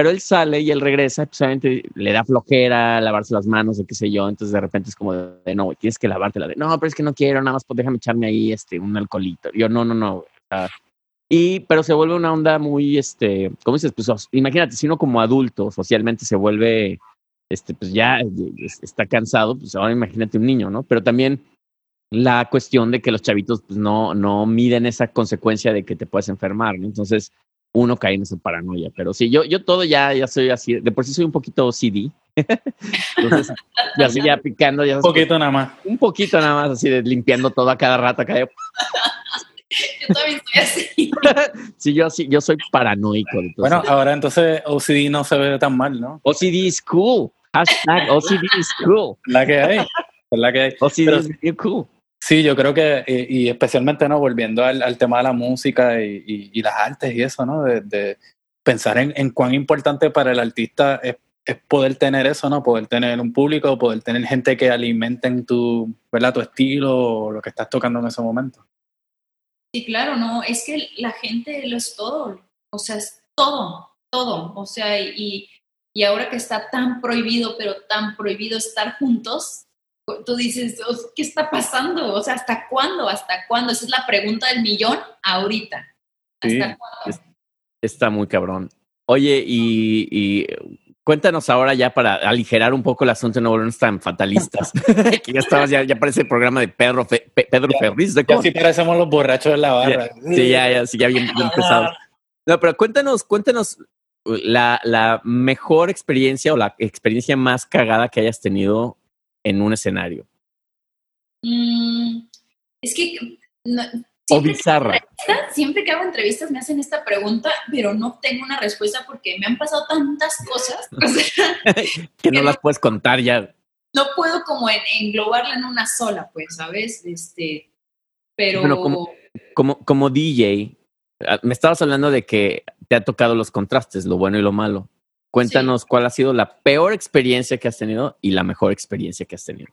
pero él sale y él regresa, pues le da flojera, lavarse las manos o qué sé yo, entonces de repente es como de, no, tienes que lavártela, de, no, pero es que no quiero, nada más, pues déjame echarme ahí este, un alcoholito. Yo, no, no, no. Y, pero se vuelve una onda muy, este, ¿cómo dices? Pues imagínate, si uno como adulto socialmente se vuelve, este, pues ya está cansado, pues ahora imagínate un niño, ¿no? Pero también la cuestión de que los chavitos pues, no, no miden esa consecuencia de que te puedes enfermar, ¿no? Entonces, uno cae en esa paranoia. Pero sí, yo, yo todo ya, ya soy así, de por sí soy un poquito OCD. (laughs) Entonces, ya así ya picando. Ya un poquito nada más. Un poquito nada más, así de limpiando todo a cada rato. Acá. (laughs) yo también soy así. (laughs) sí, yo, sí, yo soy paranoico. Entonces. Bueno, ahora entonces OCD no se ve tan mal, ¿no? OCD is cool. Hashtag OCD is cool. La que hay. La que hay. OCD Pero, is cool. Sí, yo creo que, y, y especialmente, ¿no? Volviendo al, tema de la música y, las artes y eso, ¿no? De, de pensar en, cuán importante para el artista es, poder tener eso, ¿no? Poder tener un público, poder tener gente que alimenten tu, ¿verdad? Tu estilo o lo que estás tocando en ese momento. Sí, claro, no, es que la gente lo es todo, o sea, es todo, todo, o sea, y ahora que está tan prohibido, pero tan prohibido estar juntos, tú dices, ¿qué está pasando? O sea, ¿hasta cuándo? ¿Hasta cuándo? Esa es la pregunta del millón ahorita. ¿Hasta sí, cuándo? Está muy cabrón. Oye, y, y, cuéntanos ahora ya para aligerar un poco el asunto, no volvernos tan fatalistas, (laughs) que ya estabas, ya, ya parece el programa de Pedro, Fe, Pedro ya, Ferriz. ¿de ya sí parecemos los borrachos de la barra. Ya, sí, ya, ya, sí, ya bien, bien pesado. No, pero cuéntanos, cuéntanos la, la mejor experiencia o la experiencia más cagada que hayas tenido en un escenario? Mm, es que... No, o bizarra. Que siempre que hago entrevistas me hacen esta pregunta, pero no tengo una respuesta porque me han pasado tantas cosas. O sea, (laughs) que no las puedes contar ya. No puedo como en, englobarla en una sola, pues, ¿sabes? Este, pero... Bueno, como, como, como DJ, ah, me estabas hablando de que te ha tocado los contrastes, lo bueno y lo malo. Cuéntanos sí. cuál ha sido la peor experiencia que has tenido y la mejor experiencia que has tenido.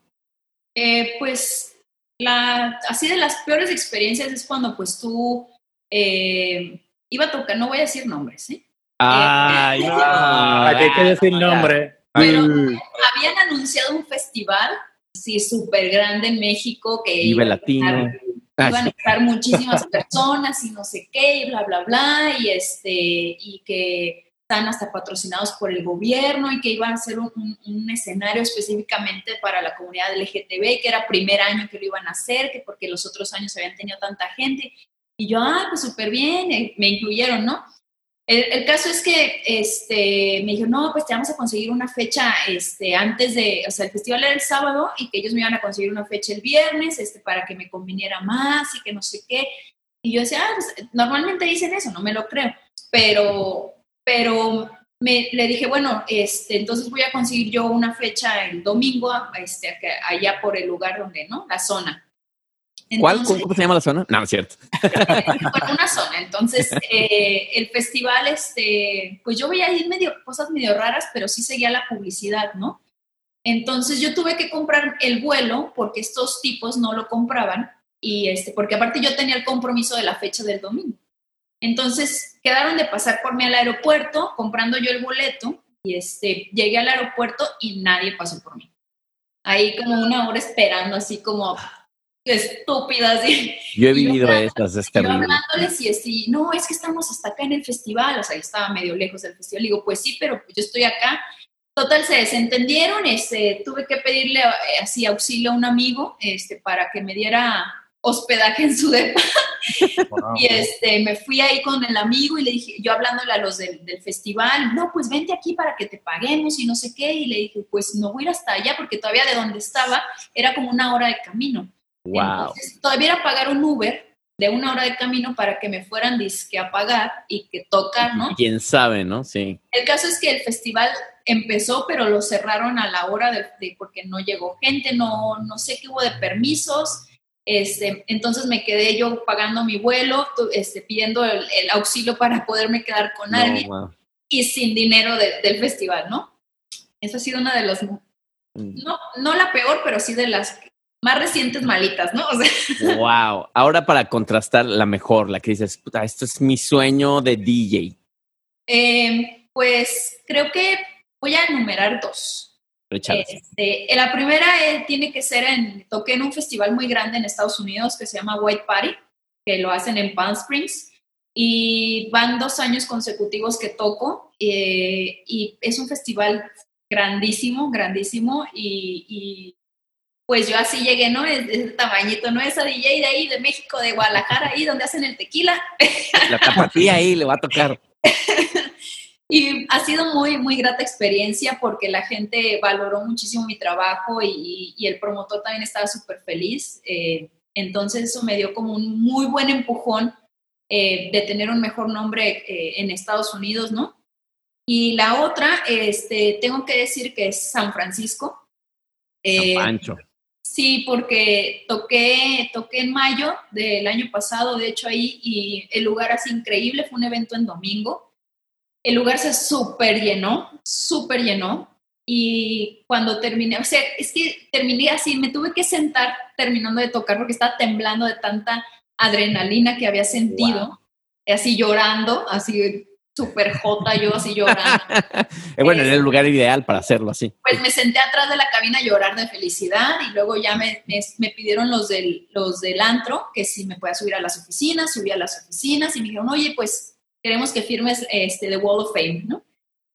Eh, pues la, así de las peores experiencias es cuando pues tú eh, iba a tocar, no voy a decir nombres, ¿eh? Ay, no. Aquí hay que decir nombre. Pero Mm. habían anunciado un festival, sí, súper grande en México, que Vive iban a Latino. estar- Ah, iban a estar (laughs) muchísimas personas y no sé qué, y bla, bla, bla, y, este, y que están hasta patrocinados por el gobierno y que iban a un, un- un escenario específicamente para la comunidad LGTB, que era primer año que lo iban a hacer, que porque los otros años habían tenido tanta gente. Y yo, ah, pues súper bien, eh, me incluyeron, ¿no? El, el caso es que este, me dijo, no, pues te vamos a conseguir una fecha este, antes de, o sea, el festival era el sábado y que ellos me iban a conseguir una fecha el viernes este, para que me conviniera más y que no sé qué. Y yo decía, ah, pues, normalmente dicen eso, no me lo creo, pero, pero me, le dije, bueno, este, entonces voy a conseguir yo una fecha el domingo este, allá por el lugar donde, ¿no? La zona. ¿Cuál? ¿Cómo se llama la zona? No, no es cierto. (laughs) bueno, una zona. Entonces, eh, el festival, este, pues yo veía ahí medio, cosas medio raras, pero sí seguía la publicidad, ¿no? Entonces yo tuve que comprar el vuelo porque estos tipos no lo compraban y este, porque aparte yo tenía el compromiso de la fecha del domingo. Entonces quedaron de pasar por mí al aeropuerto comprando yo el boleto y este, llegué al aeropuerto y nadie pasó por mí. Ahí como una hora esperando, así como estúpida, así. Yo he Y yo vivido estas, es Yo terrible. hablándoles y así, no, es que estamos hasta acá en el festival, o sea, yo estaba medio lejos del festival. Digo, pues sí, pero yo estoy acá. Total, se desentendieron, este, tuve que pedirle eh, así auxilio a un amigo este, para que me diera hospedaje en su depa. Y este, me fui ahí con el amigo y le dije, yo hablándole a los del, del festival, no, pues vente aquí para que te paguemos y no sé qué. Y le dije, pues no voy a ir hasta allá porque todavía de donde estaba era como una hora de camino. Wow. Entonces, todavía era pagar un Uber de una hora de camino para que me fueran disque a pagar y que tocar, ¿no? Quién sabe, ¿no? Sí. El caso es que el festival empezó, pero lo cerraron a la hora de, de- porque no llegó gente, no, no sé qué hubo de permisos. Este, entonces me quedé yo pagando mi vuelo, este, pidiendo el, el auxilio para poderme quedar con No, alguien wow. y sin dinero de- del festival, ¿no? Esa ha sido una de las, Mm. no, no la peor, pero sí de las más recientes malitas, ¿no? (laughs) O sea, Wow. Ahora para contrastar la mejor, la que dices, puta, esto es mi sueño de DJ. Eh, pues creo que voy a enumerar dos. Este, la primera eh, tiene que ser en, toqué en un festival muy grande en Estados Unidos que se llama White Party, que lo hacen en Palm Springs, y van dos años consecutivos que toco, eh, y es un festival grandísimo, grandísimo, y, y, pues yo así llegué, ¿no? Es de ese tamañito, ¿no? Esa DJ de ahí, de México, de Guadalajara, ahí donde hacen el tequila. La tapatía ahí le va a tocar. (laughs) Y ha sido muy, muy grata experiencia porque la gente valoró muchísimo mi trabajo y, y el promotor también estaba súper feliz. Eh, entonces eso me dio como un muy buen empujón eh, de tener un mejor nombre eh, en Estados Unidos, ¿no? Y la otra, este, tengo que decir que es San Francisco. Eh, San Pancho. Sí, porque toqué, toqué en mayo del año pasado, de hecho ahí, y el lugar así increíble, fue un evento en domingo. El lugar se súper llenó, súper llenó. Y cuando terminé, o sea, es que terminé así, me tuve que sentar terminando de tocar porque estaba temblando de tanta adrenalina que había sentido, así llorando, así súper jota yo, así llorando. (laughs) Eh, bueno, era el lugar ideal para hacerlo así. Pues me senté atrás de la cabina a llorar de felicidad y luego ya me, me, me pidieron los del, los del antro que si me podía subir a las oficinas, subí a las oficinas y me dijeron, oye, pues queremos que firmes este, The Wall of Fame, ¿no?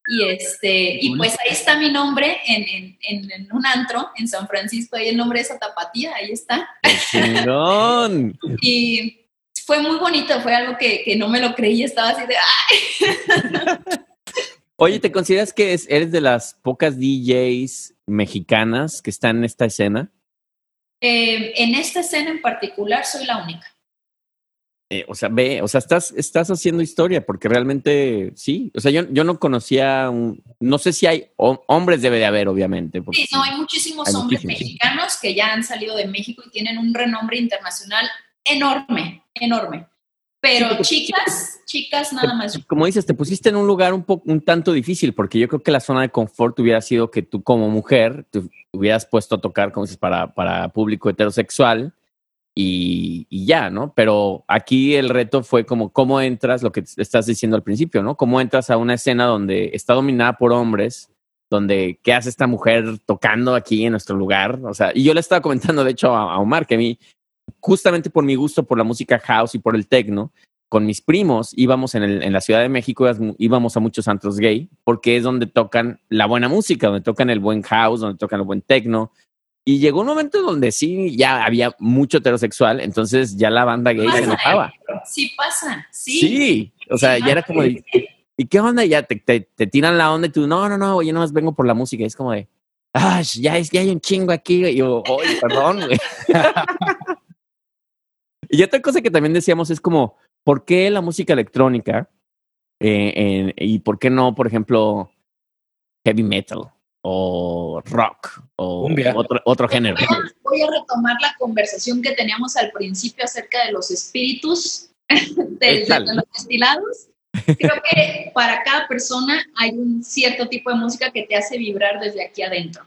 Y, este, y pues ahí está mi nombre en, en, en, en un antro en San Francisco, ahí el nombre de esa tapatía, ahí está. (laughs) Y fue muy bonito, fue algo que, que no me lo creí, estaba así de, ¡ay! Oye, ¿te consideras que es- eres de las pocas DJs mexicanas que están en esta escena? Eh, en esta escena en particular soy la única. Eh, o sea, ve, o sea, estás, estás haciendo historia porque realmente sí. O sea, yo, yo no conocía, un, no sé si hay hom- hombres, debe de haber, obviamente. Sí, no, hay muchísimos Hay hombres muchísimos, mexicanos que ya han salido de México y tienen un renombre internacional enorme, enorme. Pero Sí, chicas, chicas nada más. Como dices, te pusiste en un lugar un poco, un tanto difícil, porque yo creo que la zona de confort hubiera sido que tú como mujer te hubieras puesto a tocar, como dices, para, para público heterosexual y, ya, ¿no? Pero aquí el reto fue como cómo entras, lo que estás diciendo al principio, ¿no? Cómo entras a una escena donde está dominada por hombres, donde qué hace esta mujer tocando aquí en nuestro lugar. O sea, y yo le estaba comentando, de hecho, a, a Omar, que a mí, justamente por mi gusto por la música house y por el techno, con mis primos íbamos en, en, la Ciudad de México, íbamos a muchos antros gay, porque es donde tocan la buena música, donde tocan el buen house, donde tocan el buen techno, y llegó un momento donde sí, ya había mucho heterosexual, entonces ya la banda gay se enojaba. Sí pasa, sí. Sí, o sea, ya era como de, ¿y qué onda? Ya te, te, te, tiran la onda y tú, no, no, no, yo nomás vengo por la música. Es como de, ah, ya, ya hay un chingo aquí. Y yo, oye, perdón, güey. (laughs) y otra cosa que también decíamos es como, ¿por qué la música electrónica eh, eh, y por qué no, por ejemplo, heavy metal? O rock o otro, otro género. Voy a retomar la conversación que teníamos al principio acerca de los espíritus (laughs) de, de los destilados. Creo que para cada persona hay un cierto tipo de música que te hace vibrar desde aquí adentro.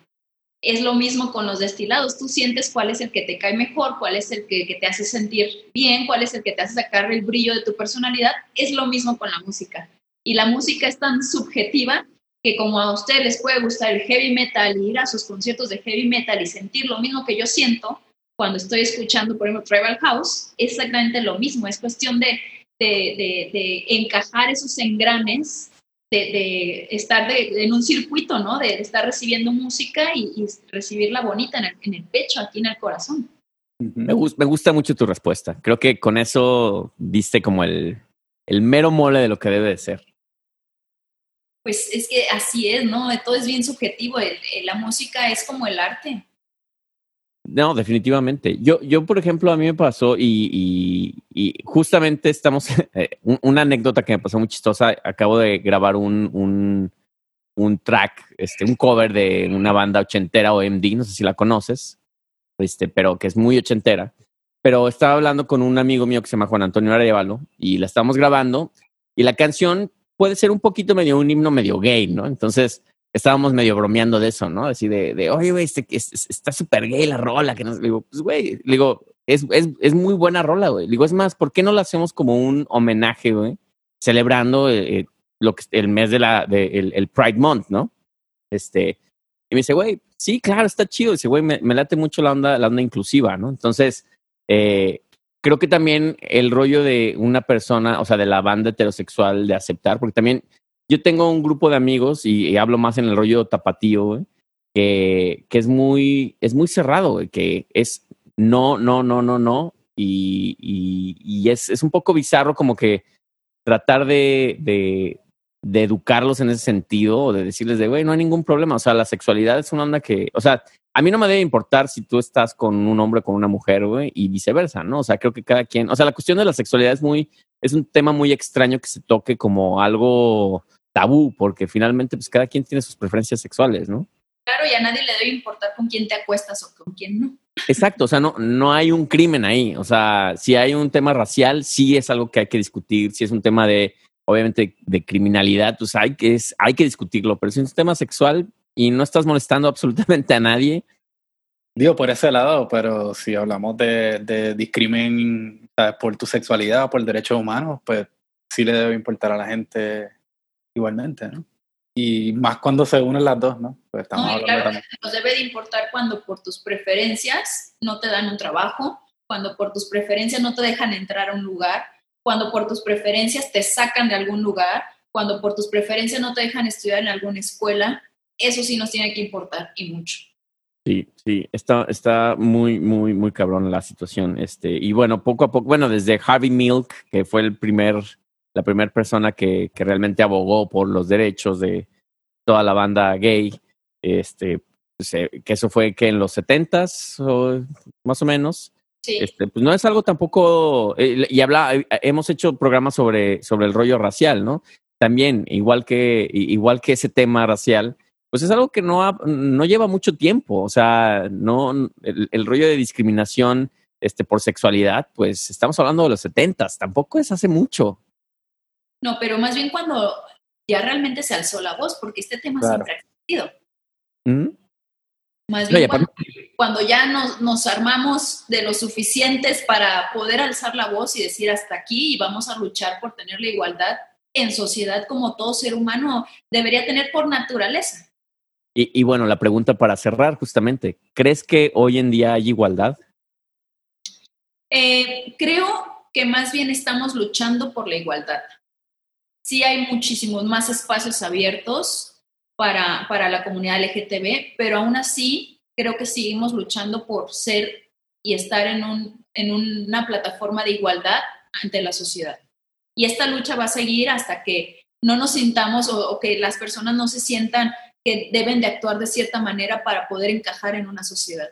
Es lo mismo con los destilados. Tú sientes cuál es el que te cae mejor, cuál es el que, que te hace sentir bien, cuál es el que te hace sacar el brillo de tu personalidad. Es lo mismo con la música. Y la música es tan subjetiva que como a ustedes les puede gustar el heavy metal y ir a sus conciertos de heavy metal y sentir lo mismo que yo siento cuando estoy escuchando, por ejemplo, Tribal House, es exactamente lo mismo. Es cuestión de, de, de, de encajar esos engranes, de, estar en un circuito, ¿no? De, estar recibiendo música y, y recibirla bonita en el, en el, pecho, aquí en el corazón. Me, gusta, me gusta mucho tu respuesta. Creo que con eso diste como el, el mero mole de lo que debe de ser pues es que así es, ¿no? Todo es bien subjetivo. La música es como el arte. No, definitivamente. Yo, yo por ejemplo, a mí me pasó y, y, justamente estamos, (laughs) eh, una anécdota que me pasó muy chistosa. Acabo de grabar un, un, track, este, un cover de una banda ochentera OMD, no sé si la conoces, este, pero que es muy ochentera. Pero estaba hablando con un amigo mío que se llama Juan Antonio Arevalo y la estábamos grabando y la canción puede ser un poquito medio un himno medio gay, ¿no? Entonces estábamos medio bromeando de eso, ¿no? Así de, de oye, güey, este, está súper gay la rola, que no, le digo, pues, güey, digo, es, es, es muy buena rola, güey. Digo, es más, ¿por qué no la hacemos como un homenaje, güey? Celebrando eh, lo que, el mes de la, de, el, el, Pride Month, ¿no? Este, y me dice, güey, sí, claro, está chido. Dice, güey, me, me, late mucho la onda, la onda inclusiva, ¿no? Entonces, eh, creo que también el rollo de una persona, o sea, de la banda heterosexual, de aceptar, porque también yo tengo un grupo de amigos y, hablo más en el rollo tapatío, que, que es muy, es muy cerrado, que es no, no, no, no, no, y, y, es, es, un poco bizarro como que tratar de, de educarlos en ese sentido o de decirles de, güey, no hay ningún problema, o sea, la sexualidad es una onda que, o sea, a mí no me debe importar si tú estás con un hombre o con una mujer, güey, y viceversa, ¿no? O sea, creo que cada quien, o sea, la cuestión de la sexualidad es muy, es un tema muy extraño que se toque como algo tabú, porque finalmente, pues cada quien tiene sus preferencias sexuales, ¿no? Claro, y a nadie le debe importar con quién te acuestas o con quién no. Exacto, o sea, no, no hay un crimen ahí. O sea, si hay un tema racial, sí es algo que hay que discutir. Si es un tema de, obviamente, de criminalidad, pues hay que, es, hay que discutirlo. Pero si es un tema sexual, y no estás molestando (laughs) absolutamente a nadie. Digo, por ese lado, pero si hablamos de, de discrimen ¿sabes? por tu sexualidad o por derechos humanos, pues sí le debe importar a la gente igualmente, ¿no? Y más cuando se unen las dos, ¿no? Pues estamos no, claro, nos debe de importar cuando por tus preferencias no te dan un trabajo, cuando por tus preferencias no te dejan entrar a un lugar, cuando por tus preferencias te sacan de algún lugar, cuando por tus preferencias no te dejan estudiar en alguna escuela, eso sí nos tiene que importar y mucho. Sí, sí, está, está muy, muy, muy cabrón la situación. Este, y bueno, poco a poco, bueno, desde Harvey Milk, que fue el primer, la primera persona que, que realmente abogó por los derechos de toda la banda gay, este, que eso fue que en los setentas, más o menos. Sí. Este, pues no es algo tampoco, eh, y habla, hemos hecho programas sobre, sobre el rollo racial, ¿no? También, igual que, igual que ese tema racial, pues es algo que no, ha, no lleva mucho tiempo. O sea, no el, el, rollo de discriminación este, por sexualidad, pues estamos hablando de los setentas, tampoco es hace mucho. No, pero más bien cuando ya realmente se alzó la voz, porque este tema claro. siempre ha existido. ¿Mm? Más bien cuando, cuando ya nos, nos armamos de lo suficientes para poder alzar la voz y decir hasta aquí y vamos a luchar por tener la igualdad en sociedad como todo ser humano debería tener por naturaleza. Y, y, bueno, la pregunta para cerrar justamente, ¿crees que hoy en día hay igualdad? Eh, creo que más bien estamos luchando por la igualdad. Sí hay muchísimos más espacios abiertos para, para la comunidad LGTB, pero aún así creo que seguimos luchando por ser y estar en, un, en una plataforma de igualdad ante la sociedad. Y esta lucha va a seguir hasta que no nos sintamos o, que las personas no se sientan que deben de actuar de cierta manera para poder encajar en una sociedad.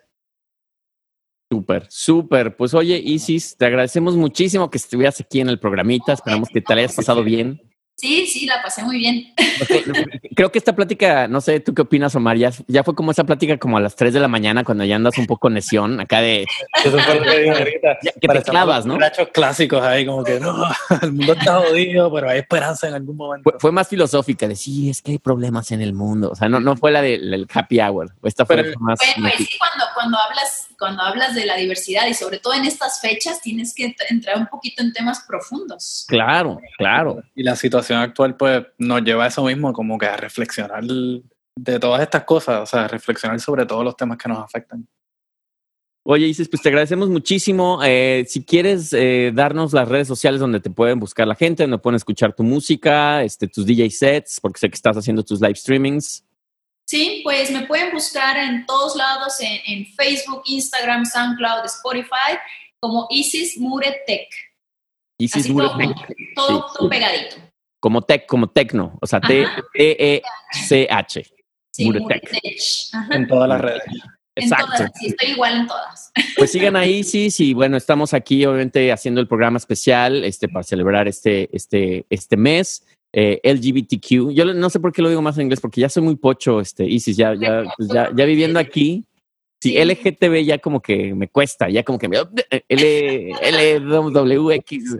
Súper, súper. Pues oye, Isis, te agradecemos muchísimo que estuvieras aquí en el programita. Esperamos que te hayas pasado bien. Sí, sí, la pasé muy bien. (laughs) Creo que esta plática, no sé, ¿tú qué opinas, Omar? Ya, ya fue como esa plática como a las 3 de la mañana cuando ya andas un poco neción, acá de... Eso fue lo que digo ahorita. Ya, que te clavas, ¿no? Muchachos clásicos ahí, como que no, (laughs) el mundo está jodido, pero hay esperanza en algún momento. Fue, fue, más filosófica, de sí, es que hay problemas en el mundo. O sea, no, no fue la del de, happy hour. Esta fue Pero, más... Pues sí, cuando, cuando, hablas, cuando hablas de la diversidad y sobre todo en estas fechas tienes que entrar un poquito en temas profundos. Claro, claro. Y la situación actual, pues, nos lleva a eso mismo, como que a reflexionar de todas estas cosas, o sea, reflexionar sobre todos los temas que nos afectan. Oye, Isis, pues te agradecemos muchísimo. Eh, si quieres eh, darnos las redes sociales donde te pueden buscar la gente, donde pueden escuchar tu música, este, tus DJ sets, porque sé que estás haciendo tus live streamings. Sí, pues me pueden buscar en todos lados, en, en Facebook, Instagram, SoundCloud, Spotify, como Isis Mure Tech. Isis Así Mure todo, Tech. Todo, Sí. todo pegadito. Como tech, como tecno, o sea. T-E-C-H. Sí, Mure Mure Tech. Tech. Ajá. En todas las redes. En Exacto. todas, sí, estoy igual en todas. Pues sigan a Isis y bueno, estamos aquí obviamente haciendo el programa especial este, para celebrar este, este, este mes. Eh, LGBTQ. Yo no sé por qué lo digo más en inglés, porque ya soy muy pocho, este, Isis, ya, ya, (laughs) pues ya, ya viviendo aquí. Sí. LGTB ya como que me cuesta, ya como que me... L, LWX.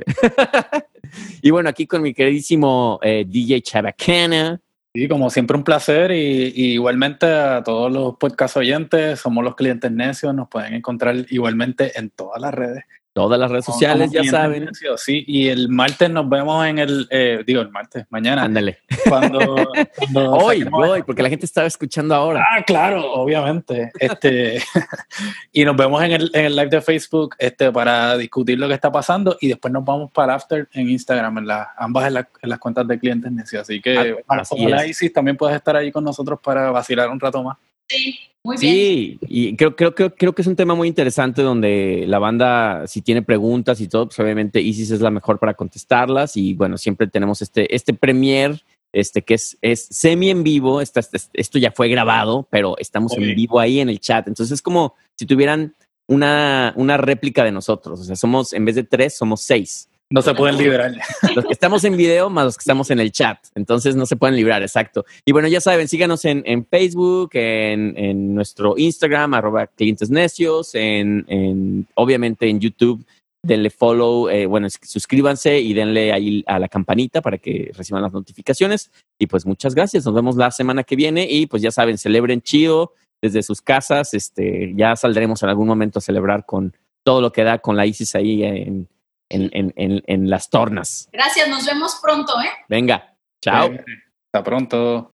(laughs) y bueno, aquí con mi queridísimo eh, DJ Chabacana. Sí, como siempre un placer y, y igualmente a todos los podcast oyentes, somos los clientes necios, nos pueden encontrar igualmente en todas las redes. Todas las redes sociales, ya saben. sí, y el martes nos vemos en el, eh, digo el martes, mañana, Ándale. cuando, cuando (laughs) Hoy, hoy, porque la gente estaba escuchando ahora. Ah, claro, obviamente. Este, (laughs) y nos vemos en el, en el live de Facebook este, para discutir lo que está pasando y después nos vamos para After en Instagram, en la, ambas en, la- en las cuentas de clientes necios. Así que, Ah, así ojalá. Isis también puedes estar ahí con nosotros para vacilar un rato más. Sí, muy bien. Sí, y creo, creo, creo, creo que es un tema muy interesante donde la banda, si tiene preguntas y todo, pues obviamente Isis es la mejor para contestarlas. Y bueno, siempre tenemos este, este premier, este que es, es semi en vivo. Esta- esto ya fue grabado, pero estamos en vivo ahí en el chat. Entonces es como si tuvieran una, una réplica de nosotros. O sea, somos, en vez de tres, somos seis. No se pueden liberar. (laughs) Los que estamos en video más los que estamos en el chat. Entonces no se pueden librar, exacto. Y bueno, ya saben, síganos en, en Facebook, en, en nuestro Instagram, arroba clientes necios, en, en- obviamente en YouTube. Denle follow, eh, bueno, suscríbanse y denle ahí a la campanita para que reciban las notificaciones. Y pues muchas gracias. Nos vemos la semana que viene y pues ya saben, celebren chido desde sus casas. Este, ya saldremos en algún momento a celebrar con todo lo que da con la ISIS ahí en, en, en, en, en las tornas. Gracias, nos vemos pronto, ¿eh? Venga, chao. Hasta pronto.